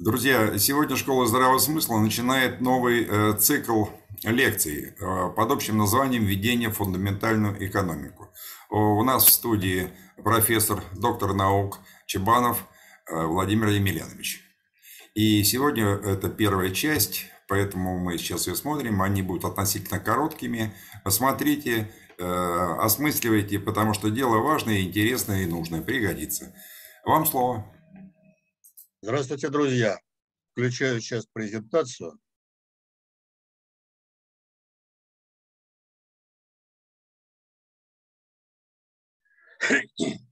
Друзья, сегодня Школа здравого смысла начинает новый э, цикл лекций э, под общим названием «Введение в фундаментальную экономику». У нас в студии профессор, доктор наук Чебанов э, Владимир Емельянович. И сегодня это первая часть, поэтому мы сейчас ее смотрим. Они будут относительно короткими. Посмотрите, э, осмысливайте, потому что дело важное, интересное и нужное, пригодится. Вам слово. Здравствуйте, друзья. Включаю сейчас презентацию.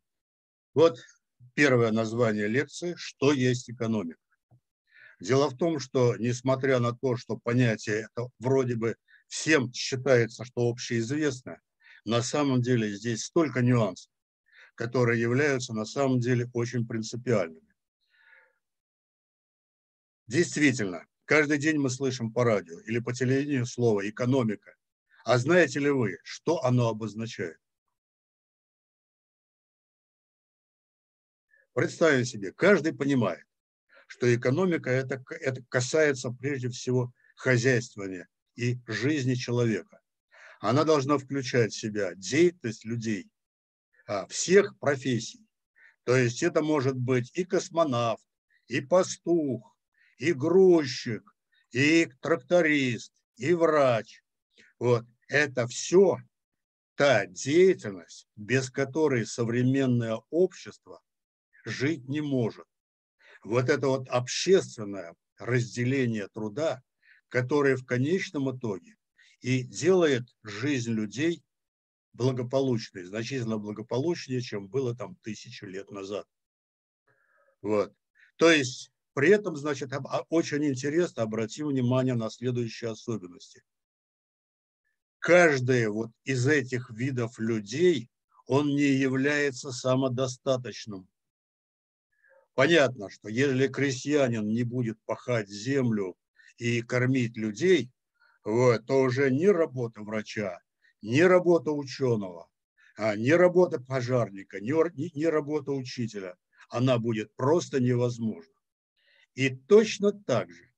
Вот первое название лекции «Что есть экономика?». Дело в том, что несмотря на то, что понятие это вроде бы всем считается, что общеизвестно, на самом деле здесь столько нюансов, которые являются на самом деле очень принципиальными. Действительно, каждый день мы слышим по радио или по телевидению слово «экономика». А знаете ли вы, что оно обозначает? Представим себе, каждый понимает, что экономика это, это касается прежде всего хозяйствования и жизни человека. Она должна включать в себя деятельность людей а, всех профессий. То есть это может быть и космонавт, и пастух, и грузчик, и тракторист, и врач. Вот это все та деятельность, без которой современное общество жить не может. Вот это вот общественное разделение труда, которое в конечном итоге и делает жизнь людей благополучной, значительно благополучнее, чем было там тысячу лет назад. Вот. То есть при этом, значит, а, очень интересно, обратим внимание на следующие особенности. Каждый вот из этих видов людей, он не является самодостаточным. Понятно, что если крестьянин не будет пахать землю и кормить людей, вот, то уже ни работа врача, ни работа ученого, а, ни работа пожарника, ни, ни, ни работа учителя, она будет просто невозможна. И точно так же,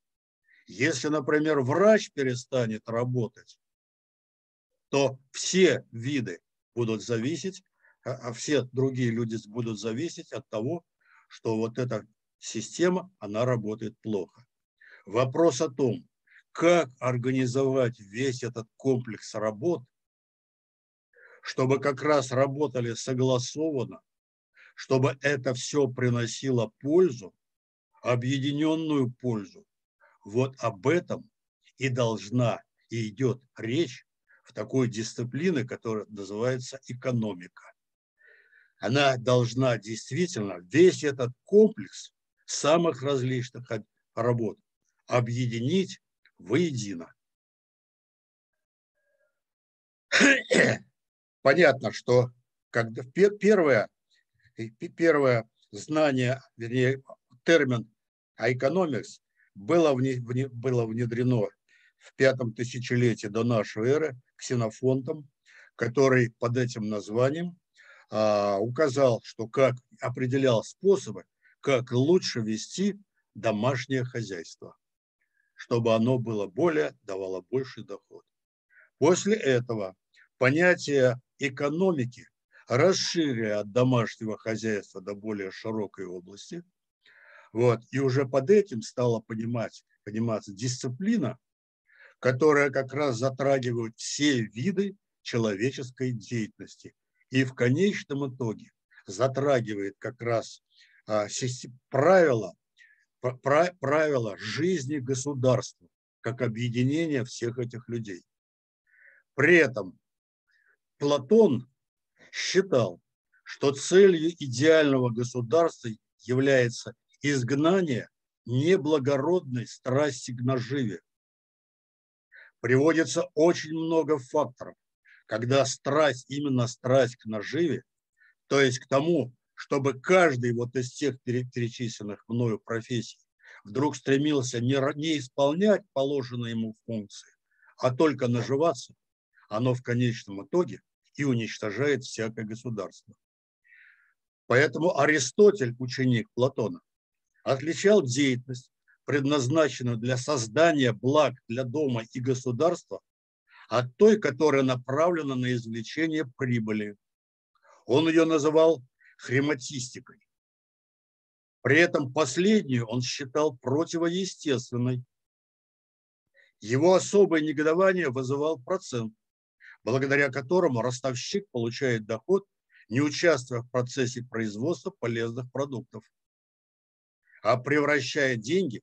если, например, врач перестанет работать, то все виды будут зависеть, а, а все другие люди будут зависеть от того, что вот эта система, она работает плохо. Вопрос о том, как организовать весь этот комплекс работ, чтобы как раз работали согласованно, чтобы это все приносило пользу, объединенную пользу. Вот об этом и должна и идет речь в такой дисциплине, которая называется экономика. Она должна действительно весь этот комплекс самых различных работ объединить воедино. Понятно, что когда первое, первое знание, вернее, термин а экономикс было, было внедрено в пятом тысячелетии до нашей эры ксенофонтом, который под этим названием а, указал, что как определял способы, как лучше вести домашнее хозяйство, чтобы оно было более, давало больший доход. После этого понятие экономики, расширяя от домашнего хозяйства до более широкой области – вот. И уже под этим стала понимать, пониматься дисциплина, которая как раз затрагивает все виды человеческой деятельности. И в конечном итоге затрагивает как раз а, правила, правила жизни государства, как объединение всех этих людей. При этом Платон считал, что целью идеального государства является изгнание неблагородной страсти к наживе. Приводится очень много факторов, когда страсть, именно страсть к наживе, то есть к тому, чтобы каждый вот из тех перечисленных мною профессий вдруг стремился не, исполнять положенные ему функции, а только наживаться, оно в конечном итоге и уничтожает всякое государство. Поэтому Аристотель, ученик Платона, отличал деятельность, предназначенную для создания благ для дома и государства, от той, которая направлена на извлечение прибыли. Он ее называл хрематистикой. При этом последнюю он считал противоестественной. Его особое негодование вызывал процент, благодаря которому ростовщик получает доход, не участвуя в процессе производства полезных продуктов, а превращая деньги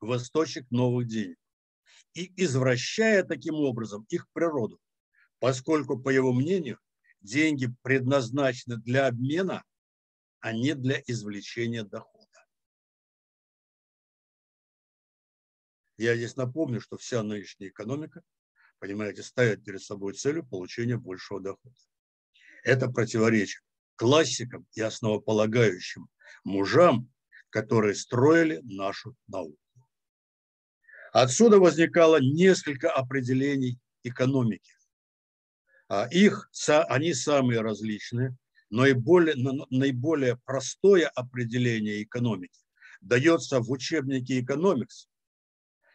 в источник новых денег и извращая таким образом их природу, поскольку, по его мнению, деньги предназначены для обмена, а не для извлечения дохода. Я здесь напомню, что вся нынешняя экономика, понимаете, ставит перед собой целью получения большего дохода. Это противоречит классикам и основополагающим мужам, которые строили нашу науку. Отсюда возникало несколько определений экономики. А их, они самые различные, но и более, наиболее простое определение экономики дается в учебнике «Экономикс»,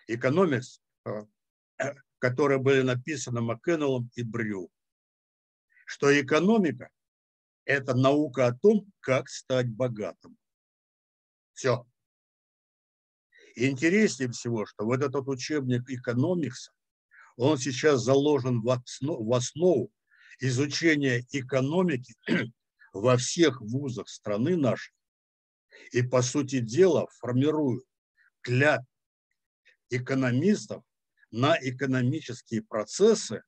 «Экономикс», а, которые были написаны Маккеннеллом и Брю, что экономика – это наука о том, как стать богатым. Все. Интереснее всего, что вот этот учебник экономикса, он сейчас заложен в основу, в основу изучения экономики во всех вузах страны нашей. И, по сути дела, формирует клят экономистов на экономические процессы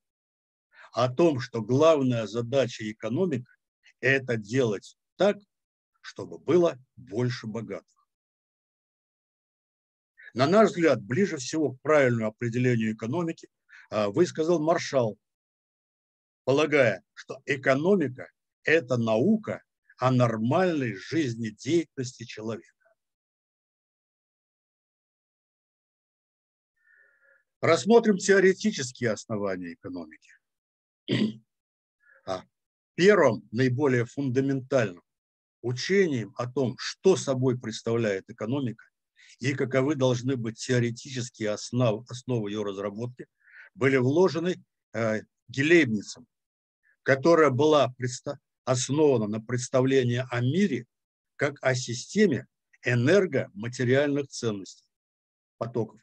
о том, что главная задача экономики – это делать так, чтобы было больше богатых. На наш взгляд, ближе всего к правильному определению экономики а, высказал Маршал, полагая, что экономика – это наука о нормальной жизнедеятельности человека. Рассмотрим теоретические основания экономики. А, первым, наиболее фундаментальным учением о том, что собой представляет экономика, и каковы должны быть теоретические основы, основы ее разработки, были вложены э, Гелейбницем, которая была основана на представлении о мире как о системе энергоматериальных ценностей, потоков.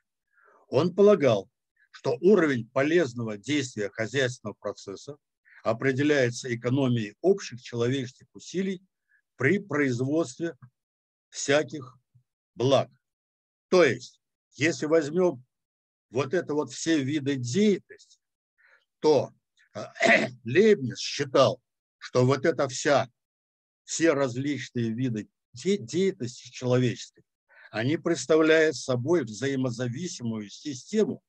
Он полагал, что уровень полезного действия хозяйственного процесса определяется экономией общих человеческих усилий при производстве всяких благ. То есть, если возьмем вот это вот все виды деятельности, то э, Лейбниц считал, что вот это вся, все различные виды деятельности человеческой, они представляют собой взаимозависимую систему,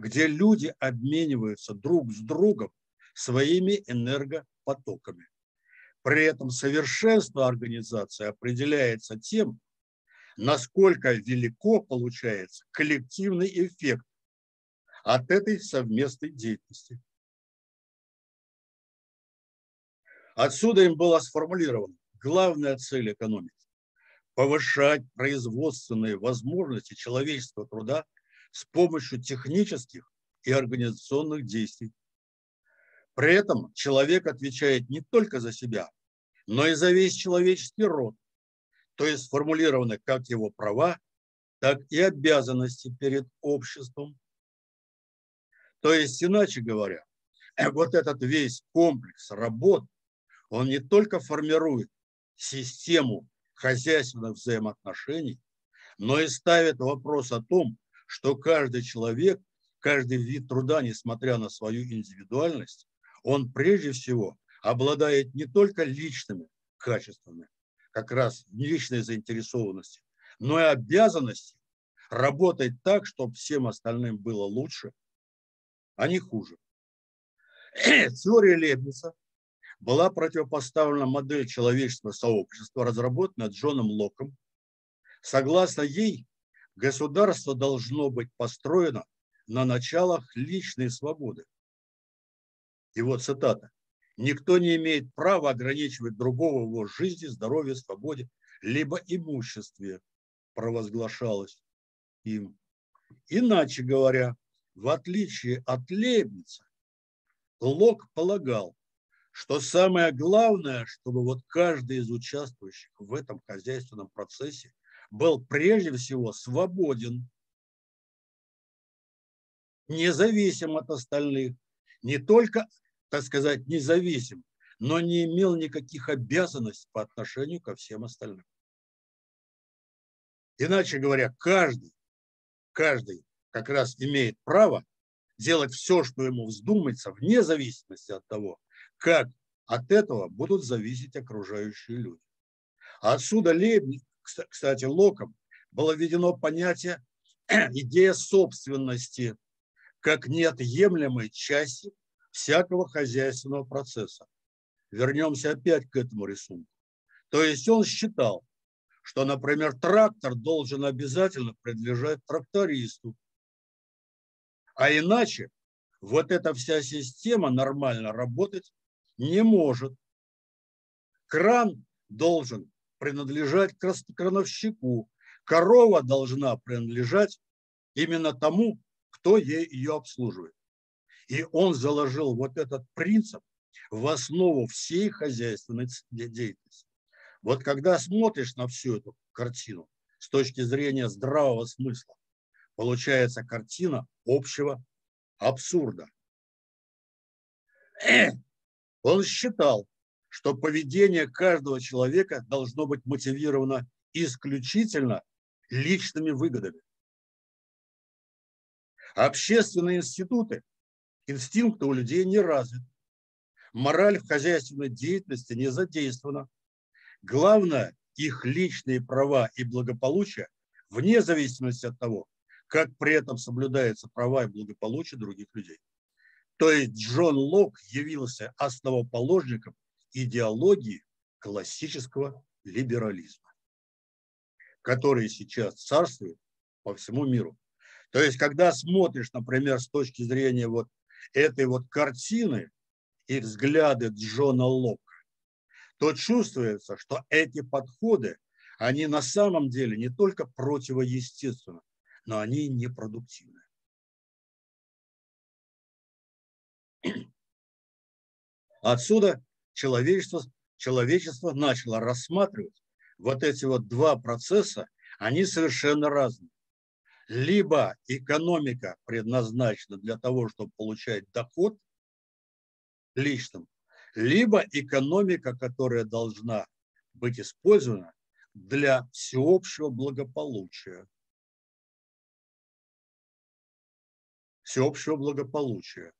где люди обмениваются друг с другом своими энергопотоками. При этом совершенство организации определяется тем, насколько велико получается коллективный эффект от этой совместной деятельности. Отсюда им была сформулирована главная цель экономики – повышать производственные возможности человеческого труда с помощью технических и организационных действий. При этом человек отвечает не только за себя, но и за весь человеческий род, то есть сформулированы как его права, так и обязанности перед обществом. То есть, иначе говоря, вот этот весь комплекс работ, он не только формирует систему хозяйственных взаимоотношений, но и ставит вопрос о том, что каждый человек, каждый вид труда, несмотря на свою индивидуальность, он прежде всего обладает не только личными качествами, как раз личной заинтересованности, но и обязанности работать так, чтобы всем остальным было лучше, а не хуже. Теория Лебница была противопоставлена модель человеческого сообщества, разработанная Джоном Локом. Согласно ей, государство должно быть построено на началах личной свободы. Вот цитата. Никто не имеет права ограничивать другого в его жизни, здоровье, свободе, либо имуществе, провозглашалось. им. Иначе говоря, в отличие от Лейбница, Лок полагал, что самое главное, чтобы вот каждый из участвующих в этом хозяйственном процессе был прежде всего свободен, независим от остальных, не только, так сказать, независим, но не имел никаких обязанностей по отношению ко всем остальным. Иначе говоря, каждый, каждый как раз имеет право делать все, что ему вздумается, вне зависимости от того, как от этого будут зависеть окружающие люди. А отсюда Лейбниц, кстати, Локом было введено понятие идея собственности как неотъемлемой части всякого хозяйственного процесса. Вернемся опять к этому рисунку. То есть он считал, что, например, трактор должен обязательно принадлежать трактористу, а иначе вот эта вся система нормально работать не может. Кран должен принадлежать крановщику, корова должна принадлежать именно тому, кто ей ее обслуживает. И он заложил вот этот принцип в основу всей хозяйственной деятельности. Вот когда смотришь на всю эту картину с точки зрения здравого смысла, получается картина общего абсурда. Он считал, что поведение каждого человека должно быть мотивировано исключительно личными выгодами. Общественные институты, инстинкты у людей не развиты. Мораль в хозяйственной деятельности не задействована. Главное, их личные права и благополучие, вне зависимости от того, как при этом соблюдаются права и благополучие других людей. То есть Джон Лок явился основоположником идеологии классического либерализма, который сейчас царствует по всему миру. То есть, когда смотришь, например, с точки зрения вот этой вот картины и взгляды Джона Лока, то чувствуется, что эти подходы, они на самом деле не только противоестественны, но они непродуктивны. Отсюда человечество, человечество начало рассматривать вот эти вот два процесса, они совершенно разные. Либо экономика предназначена для того, чтобы получать доход личным, либо экономика, которая должна быть использована для всеобщего благополучия. всеобщего благополучия.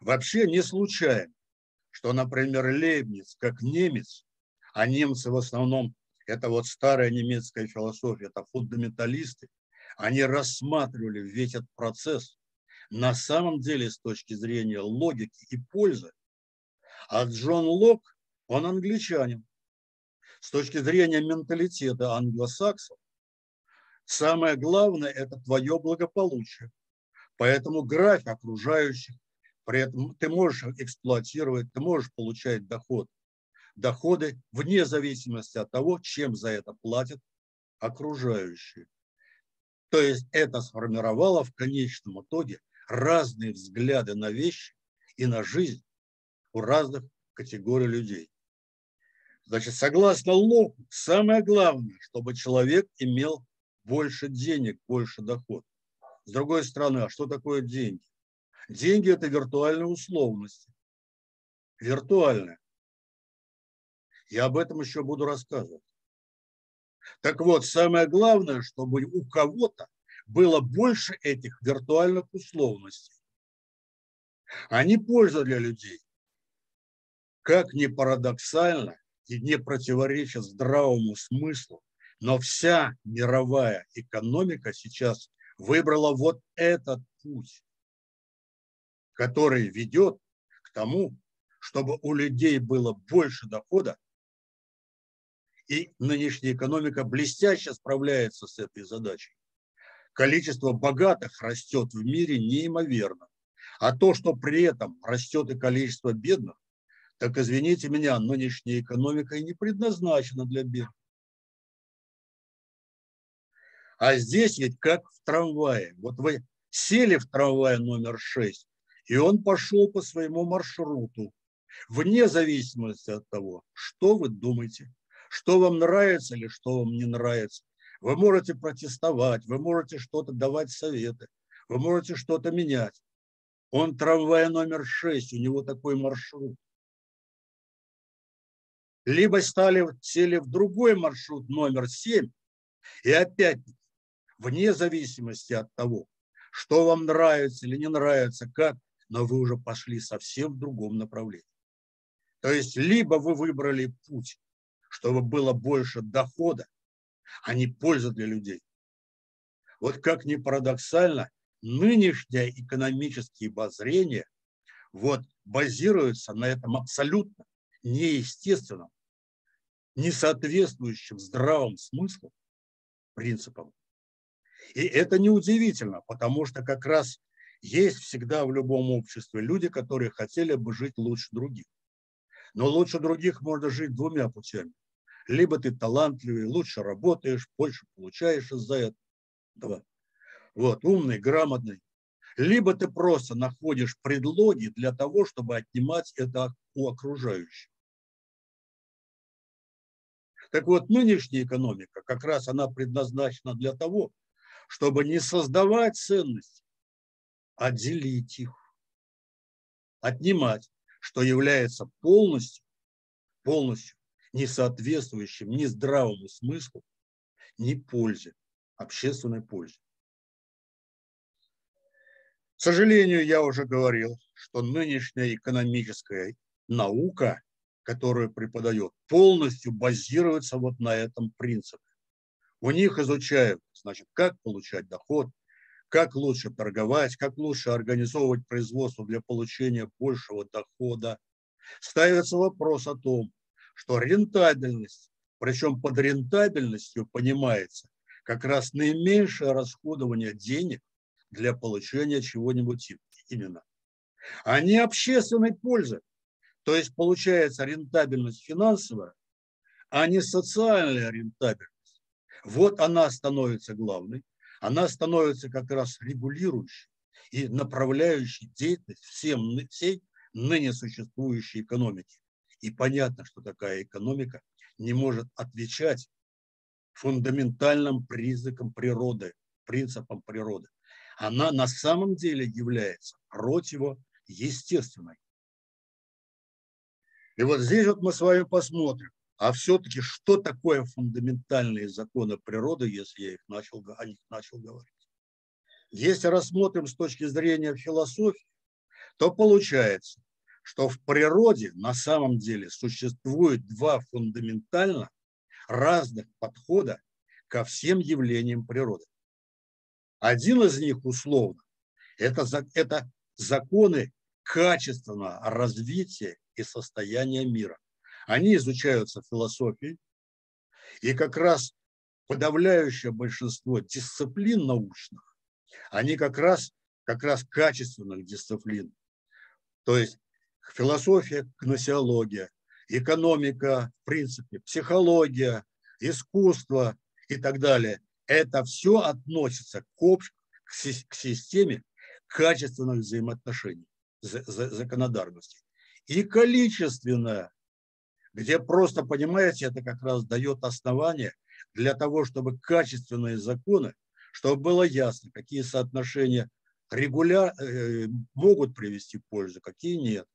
Вообще не случайно, что, например, Лейбниц, как немец, а немцы в основном, это вот старая немецкая философия, это фундаменталисты, они рассматривали весь этот процесс на самом деле с точки зрения логики и пользы. А Джон Лок, он англичанин. С точки зрения менталитета англосаксов, самое главное – это твое благополучие. Поэтому график окружающих, при этом ты можешь эксплуатировать, ты можешь получать доход. Доходы вне зависимости от того, чем за это платят окружающие. То есть это сформировало в конечном итоге разные взгляды на вещи и на жизнь у разных категорий людей. Значит, согласно Локу, самое главное, чтобы человек имел больше денег, больше доход. С другой стороны, а что такое деньги? Деньги – это виртуальные условности. Виртуальные. Я об этом еще буду рассказывать. Так вот, самое главное, чтобы у кого-то было больше этих виртуальных условностей, не польза для людей. Как ни парадоксально и не противоречит здравому смыслу, но вся мировая экономика сейчас выбрала вот этот путь, который ведет к тому, чтобы у людей было больше дохода, и нынешняя экономика блестяще справляется с этой задачей. Количество богатых растет в мире неимоверно. А то, что при этом растет и количество бедных, так извините меня, нынешняя экономика и не предназначена для бедных. А здесь ведь как в трамвае. Вот вы сели в трамвай номер 6, и он пошел по своему маршруту, вне зависимости от того, что вы думаете, что вам нравится или что вам не нравится. Вы можете протестовать, вы можете что-то давать советы, вы можете что-то менять. Он трамвай номер 6, у него такой маршрут. Либо стали, сели в другой маршрут номер 7, и опять вне зависимости от того, что вам нравится или не нравится, как, но вы уже пошли совсем в другом направлении. То есть либо вы выбрали путь, чтобы было больше дохода, а не пользы для людей. Вот как ни парадоксально, нынешнее экономические обозрения вот базируются на этом абсолютно неестественном, не соответствующем здравому смыслу принципам. И это неудивительно, потому что как раз есть всегда в любом обществе люди, которые хотели бы жить лучше других. Но лучше других можно жить двумя путями. Либо ты талантливый, лучше работаешь, больше получаешь из-за этого. Вот, умный, грамотный. Либо ты просто находишь предлоги для того, чтобы отнимать это у окружающих. Так вот, нынешняя экономика, как раз она предназначена для того, чтобы не создавать ценности, а делить их, отнимать, что является полностью, полностью не соответствующим ни здравому смыслу, ни пользе, общественной пользе. К сожалению, я уже говорил, что нынешняя экономическая наука, которую преподает, полностью базируется вот на этом принципе. У них изучают, значит, как получать доход, как лучше торговать, как лучше организовывать производство для получения большего дохода. Ставится вопрос о том, что рентабельность, причем под рентабельностью понимается как раз наименьшее расходование денег для получения чего-нибудь именно, а не общественной пользы. То есть получается рентабельность финансовая, а не социальная рентабельность. Вот она становится главной, она становится как раз регулирующей и направляющей деятельность всем, всей ныне существующей экономики. И понятно, что такая экономика не может отвечать фундаментальным признакам природы, принципам природы. Она на самом деле является противоестественной. И вот здесь вот мы с вами посмотрим, а все-таки что такое фундаментальные законы природы, если я их начал, о них начал говорить? Если рассмотрим с точки зрения философии, то получается, что в природе на самом деле существует два фундаментально разных подхода ко всем явлениям природы. Один из них условно – это, это законы качественного развития и состояния мира. Они изучаются в философии, и как раз подавляющее большинство дисциплин научных, они как раз, как раз качественных дисциплин. То есть философия, гносеология, экономика, в принципе, психология, искусство и так далее. Это все относится к, общ, к системе качественных взаимоотношений, законодательности. И количественное, где просто, понимаете, это как раз дает основание для того, чтобы качественные законы, чтобы было ясно, какие соотношения регуляр, э, могут привести пользу, какие нет.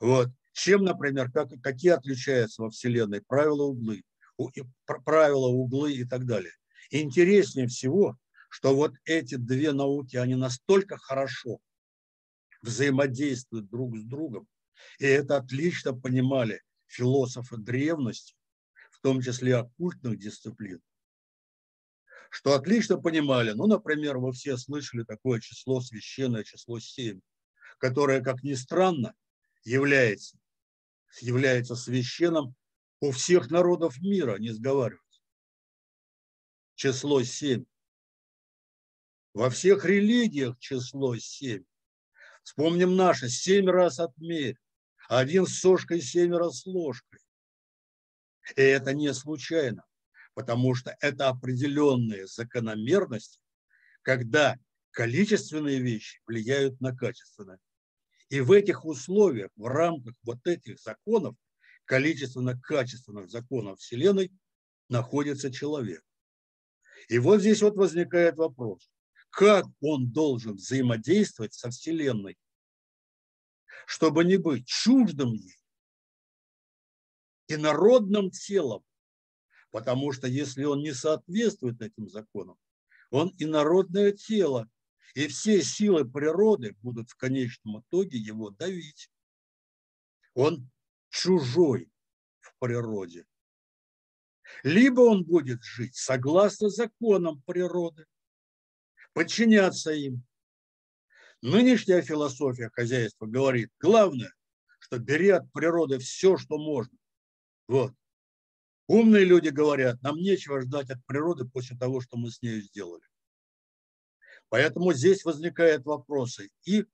Вот. Чем, например, как, какие отличаются во Вселенной правила углы, правила углы и так далее. интереснее всего, что вот эти две науки, они настолько хорошо взаимодействуют друг с другом, и это отлично понимали философы древности, в том числе оккультных дисциплин, что отлично понимали, ну, например, вы все слышали такое число, священное число 7, которое, как ни странно, является, является священным у всех народов мира, не сговариваться. Число 7. Во всех религиях число 7. Вспомним наше, семь раз отмерь, один с сошкой, семеро с ложкой. И это не случайно, потому что это определенные закономерности, когда количественные вещи влияют на качественные. И в этих условиях, в рамках вот этих законов, количественно-качественных законов Вселенной, находится человек. И вот здесь вот возникает вопрос, как он должен взаимодействовать со Вселенной, чтобы не быть чуждым ей и народным телом, потому что если он не соответствует этим законам, он инородное тело, и все силы природы будут в конечном итоге его давить. Он чужой в природе. Либо он будет жить согласно законам природы, подчиняться им. Нынешняя философия хозяйства говорит, главное, что бери от природы все, что можно. Вот. Умные люди говорят, нам нечего ждать от природы после того, что мы с ней сделали. Поэтому здесь возникают вопросы и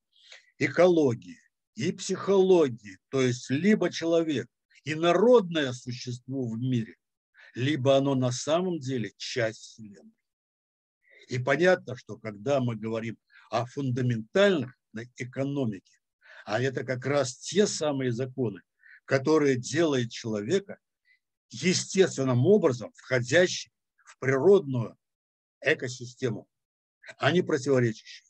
экологии, и психологии. То есть либо человек инородное существо в мире, либо оно на самом деле часть Вселенной. И понятно, что когда мы говорим о фундаментальных экономике, а это как раз те самые законы, которые делают человека естественным образом входящим в природную экосистему, а не противоречащим.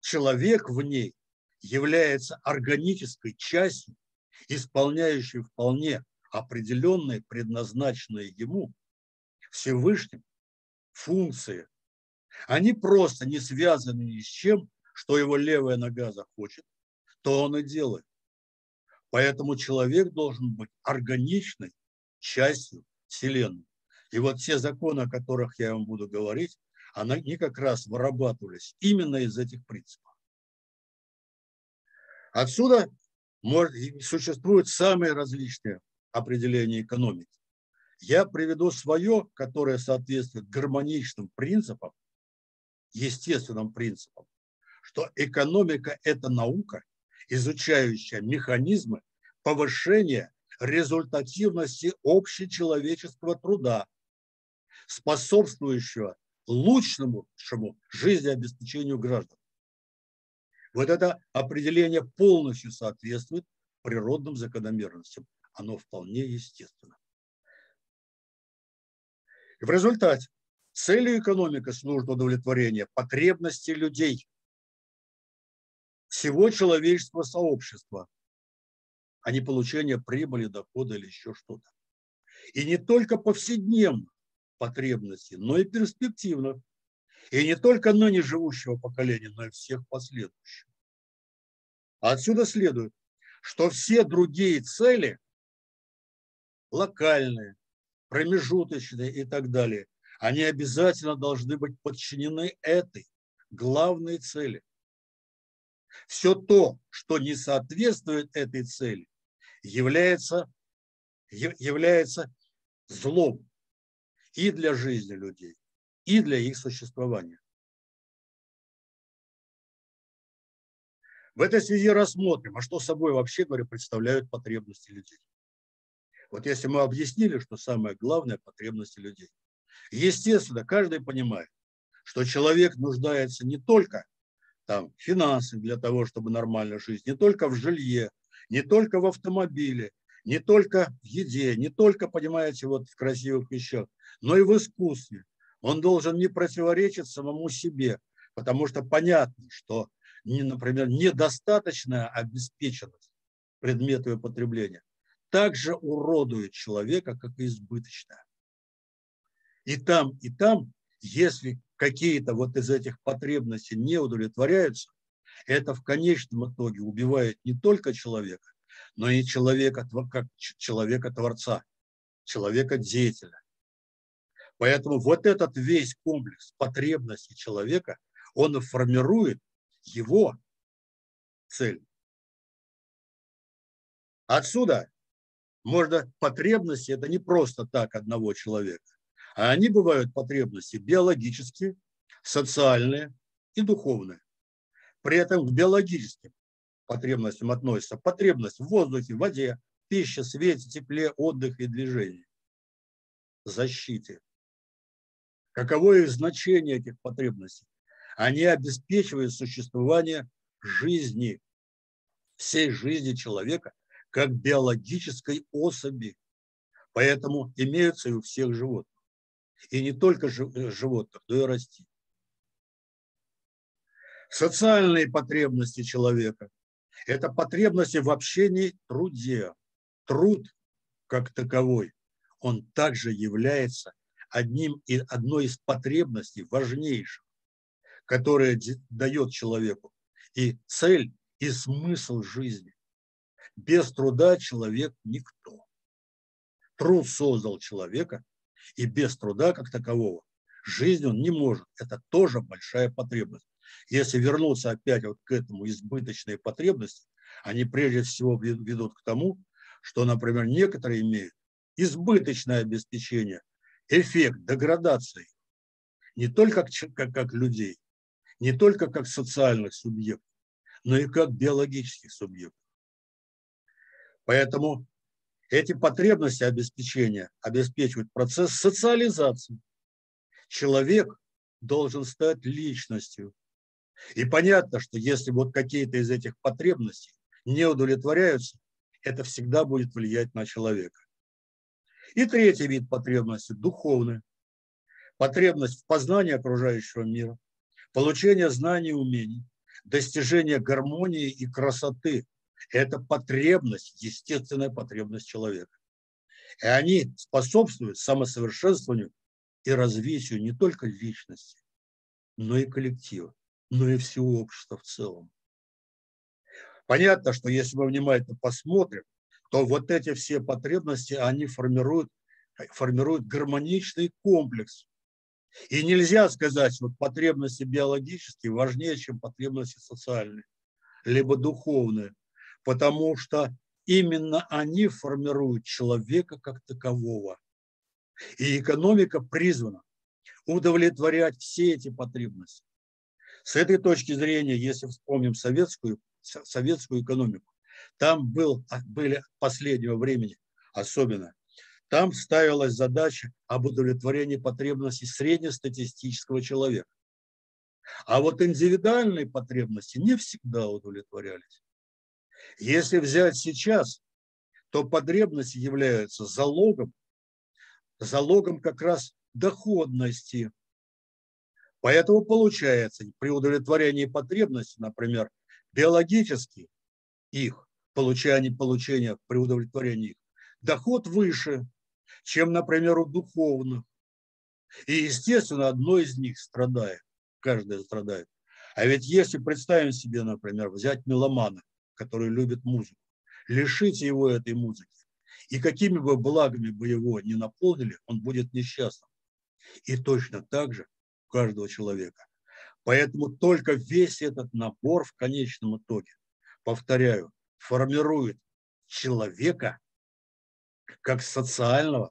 Человек в ней является органической частью, исполняющей вполне определенные, предназначенные ему Всевышним функции. Они просто не связаны ни с чем, что его левая нога захочет, то он и делает. Поэтому человек должен быть органичной частью Вселенной. И вот все законы, о которых я вам буду говорить, они как раз вырабатывались именно из этих принципов. Отсюда может, существуют самые различные определения экономики. Я приведу свое, которое соответствует гармоничным принципам, естественным принципам, что экономика – это наука, изучающая механизмы повышения результативности общечеловеческого труда, способствующего лучшему жизнеобеспечению граждан. Вот это определение полностью соответствует природным закономерностям. Оно вполне естественно. И в результате целью экономики служит удовлетворение потребностей людей, всего человеческого сообщества, а не получение прибыли, дохода или еще что-то. И не только повседневно потребности, но и перспективно. И не только ныне живущего поколения, но и всех последующих. Отсюда следует, что все другие цели, локальные, промежуточные и так далее, они обязательно должны быть подчинены этой главной цели. Все то, что не соответствует этой цели, является, является злом и для жизни людей, и для их существования. В этой связи рассмотрим, а что собой вообще говоря представляют потребности людей. Вот если мы объяснили, что самое главное – потребности людей. Естественно, каждый понимает, что человек нуждается не только там, в финансах для того, чтобы нормально жить, не только в жилье, не только в автомобиле, не только в еде, не только, понимаете, вот в красивых вещах, но и в искусстве. Он должен не противоречить самому себе, потому что понятно, что, например, недостаточная обеспеченность предметов потребления также уродует человека, как и избыточная. И там, и там, если какие-то вот из этих потребностей не удовлетворяются, это в конечном итоге убивает не только человека, но и человека как человека-творца, человека-деятеля. Поэтому вот этот весь комплекс потребностей человека, он формирует его цель. Отсюда можно потребности, это не просто так одного человека, а они бывают потребности биологические, социальные и духовные. При этом к биологическим потребностям относятся потребность в воздухе, в воде, пище, свете, тепле, отдыхе и движении. защите. Каково их значение этих потребностей? Они обеспечивают существование жизни, всей жизни человека, как биологической особи. Поэтому имеются и у всех животных. И не только э, животных, но и растений. Социальные потребности человека – это потребности в общении, труде. Труд как таковой, он также является одним и одной из потребностей важнейших, которая дает человеку и цель, и смысл жизни. Без труда человек никто. Труд создал человека, и без труда как такового жизнь он не может. Это тоже большая потребность. Если вернуться опять вот к этому избыточной потребности, они прежде всего ведут к тому, что, например, некоторые имеют избыточное обеспечение, эффект деградации не только как, как, как людей, не только как социальных субъектов, но и как биологических субъектов. Поэтому эти потребности обеспечения обеспечивают процесс социализации. Человек должен стать личностью, и понятно, что если вот какие-то из этих потребностей не удовлетворяются, это всегда будет влиять на человека. И третий вид потребности – духовная. Потребность в познании окружающего мира, получение знаний и умений, достижение гармонии и красоты – это потребность, естественная потребность человека. И они способствуют самосовершенствованию и развитию не только личности, но и коллектива но и всего общества в целом. Понятно, что если мы внимательно посмотрим, то вот эти все потребности, они формируют, формируют гармоничный комплекс. И нельзя сказать, вот потребности биологические важнее, чем потребности социальные, либо духовные, потому что именно они формируют человека как такового. И экономика призвана удовлетворять все эти потребности. С этой точки зрения, если вспомним советскую, советскую экономику, там был, а, были последнего времени особенно, там ставилась задача об удовлетворении потребностей среднестатистического человека. А вот индивидуальные потребности не всегда удовлетворялись. Если взять сейчас, то потребности являются залогом, залогом как раз доходности Поэтому получается, при удовлетворении потребностей, например, биологически их, получение, получения при удовлетворении их, доход выше, чем, например, у духовных. И, естественно, одно из них страдает, каждая страдает. А ведь если представим себе, например, взять меломана, который любит музыку, лишить его этой музыки, и какими бы благами бы его не наполнили, он будет несчастным. И точно так же каждого человека. Поэтому только весь этот набор в конечном итоге, повторяю, формирует человека как социального,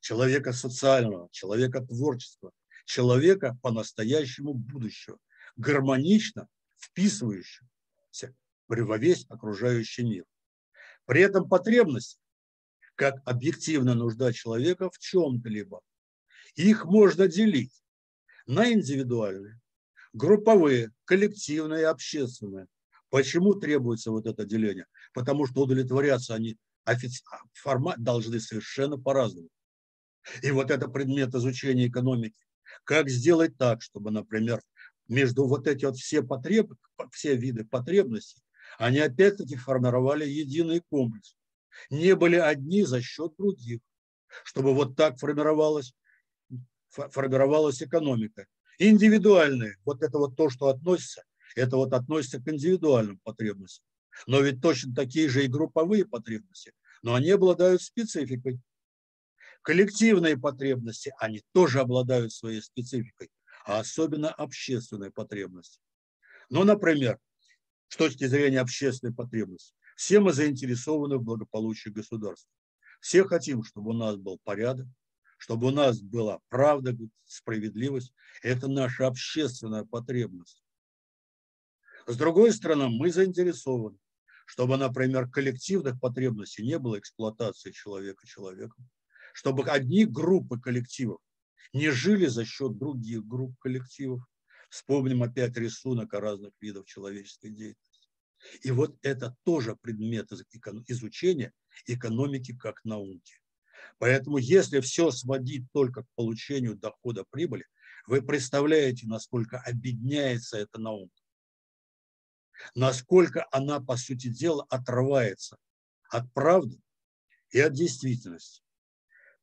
человека социального, человека творчества, человека по-настоящему будущего, гармонично вписывающегося во весь окружающий мир. При этом потребность, как объективная нужда человека в чем-то либо, их можно делить на индивидуальные, групповые, коллективные, общественные. Почему требуется вот это деление? Потому что удовлетворяться они офици... формат должны совершенно по-разному. И вот это предмет изучения экономики. Как сделать так, чтобы, например, между вот эти вот все потребы, все виды потребностей, они опять-таки формировали единый комплекс. Не были одни за счет других. Чтобы вот так формировалось формировалась экономика. Индивидуальные, вот это вот то, что относится, это вот относится к индивидуальным потребностям. Но ведь точно такие же и групповые потребности, но они обладают спецификой. Коллективные потребности, они тоже обладают своей спецификой, а особенно общественные потребности. Ну, например, с точки зрения общественной потребности, все мы заинтересованы в благополучии государства. Все хотим, чтобы у нас был порядок, чтобы у нас была правда, справедливость. Это наша общественная потребность. С другой стороны, мы заинтересованы, чтобы, например, коллективных потребностей не было эксплуатации человека человеком, чтобы одни группы коллективов не жили за счет других групп коллективов. Вспомним опять рисунок о разных видах человеческой деятельности. И вот это тоже предмет изучения экономики как науки. Поэтому если все сводить только к получению дохода прибыли, вы представляете, насколько обедняется эта наука. Насколько она, по сути дела, отрывается от правды и от действительности.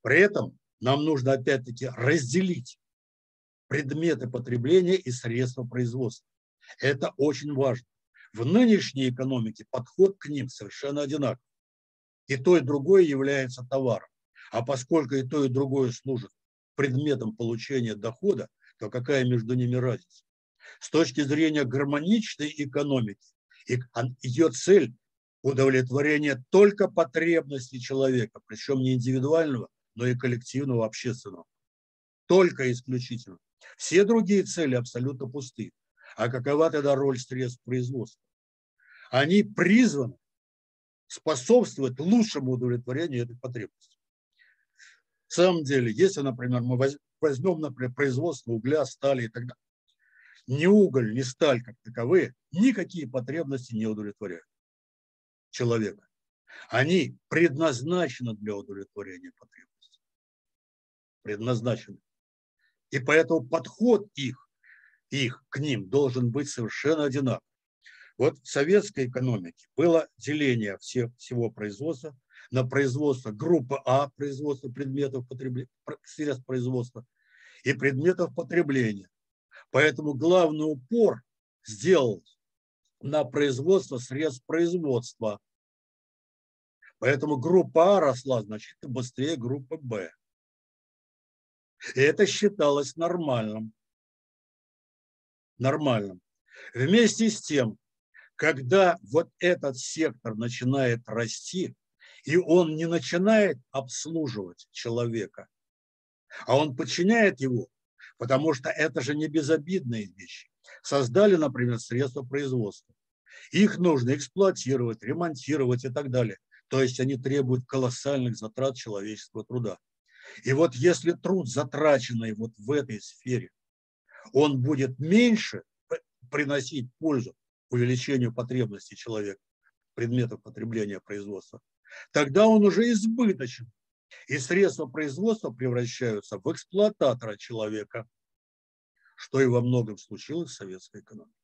При этом нам нужно опять-таки разделить предметы потребления и средства производства. Это очень важно. В нынешней экономике подход к ним совершенно одинаков. И то, и другое является товаром. А поскольку и то, и другое служит предметом получения дохода, то какая между ними разница? С точки зрения гармоничной экономики, ее цель – удовлетворение только потребностей человека, причем не индивидуального, но и коллективного, общественного. Только исключительно. Все другие цели абсолютно пусты. А какова тогда роль средств производства? Они призваны способствовать лучшему удовлетворению этой потребности. В самом деле, если, например, мы возьмем, например, производство угля, стали и так далее, ни уголь, ни сталь как таковые никакие потребности не удовлетворяют человека. Они предназначены для удовлетворения потребностей. Предназначены. И поэтому подход их, их к ним должен быть совершенно одинаковый. Вот в советской экономике было деление всех, всего производства на производство группы А, производство предметов потребления, средств производства, и предметов потребления. Поэтому главный упор сделал на производство средств производства. Поэтому группа А росла значительно быстрее группы Б. И это считалось нормальным. Нормальным. Вместе с тем, когда вот этот сектор начинает расти, и он не начинает обслуживать человека, а он подчиняет его, потому что это же не безобидные вещи. Создали, например, средства производства. Их нужно эксплуатировать, ремонтировать и так далее. То есть они требуют колоссальных затрат человеческого труда. И вот если труд, затраченный вот в этой сфере, он будет меньше приносить пользу увеличению потребностей человека, предметов потребления производства, тогда он уже избыточен. И средства производства превращаются в эксплуататора человека, что и во многом случилось в советской экономике.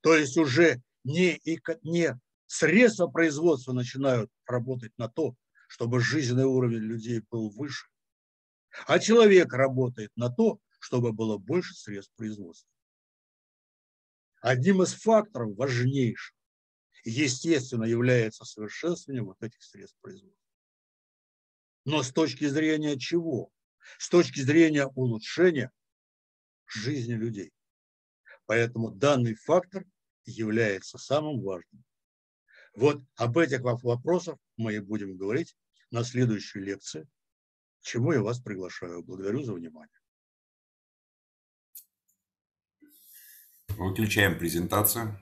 То есть уже не, не средства производства начинают работать на то, чтобы жизненный уровень людей был выше, а человек работает на то, чтобы было больше средств производства. Одним из факторов важнейших, естественно, является совершенствование вот этих средств производства. Но с точки зрения чего? С точки зрения улучшения жизни людей. Поэтому данный фактор является самым важным. Вот об этих вопросах мы и будем говорить на следующей лекции, чему я вас приглашаю. Благодарю за внимание. Выключаем презентацию.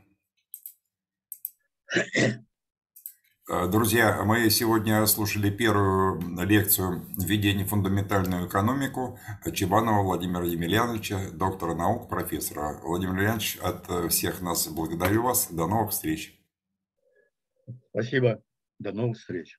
Э, друзья, мы сегодня слушали первую лекцию «Введение в фундаментальную экономику» Чебанова Владимира Емельяновича, доктора наук, профессора. Владимир Емельянович, от всех нас благодарю вас. До новых встреч. Спасибо. До новых встреч.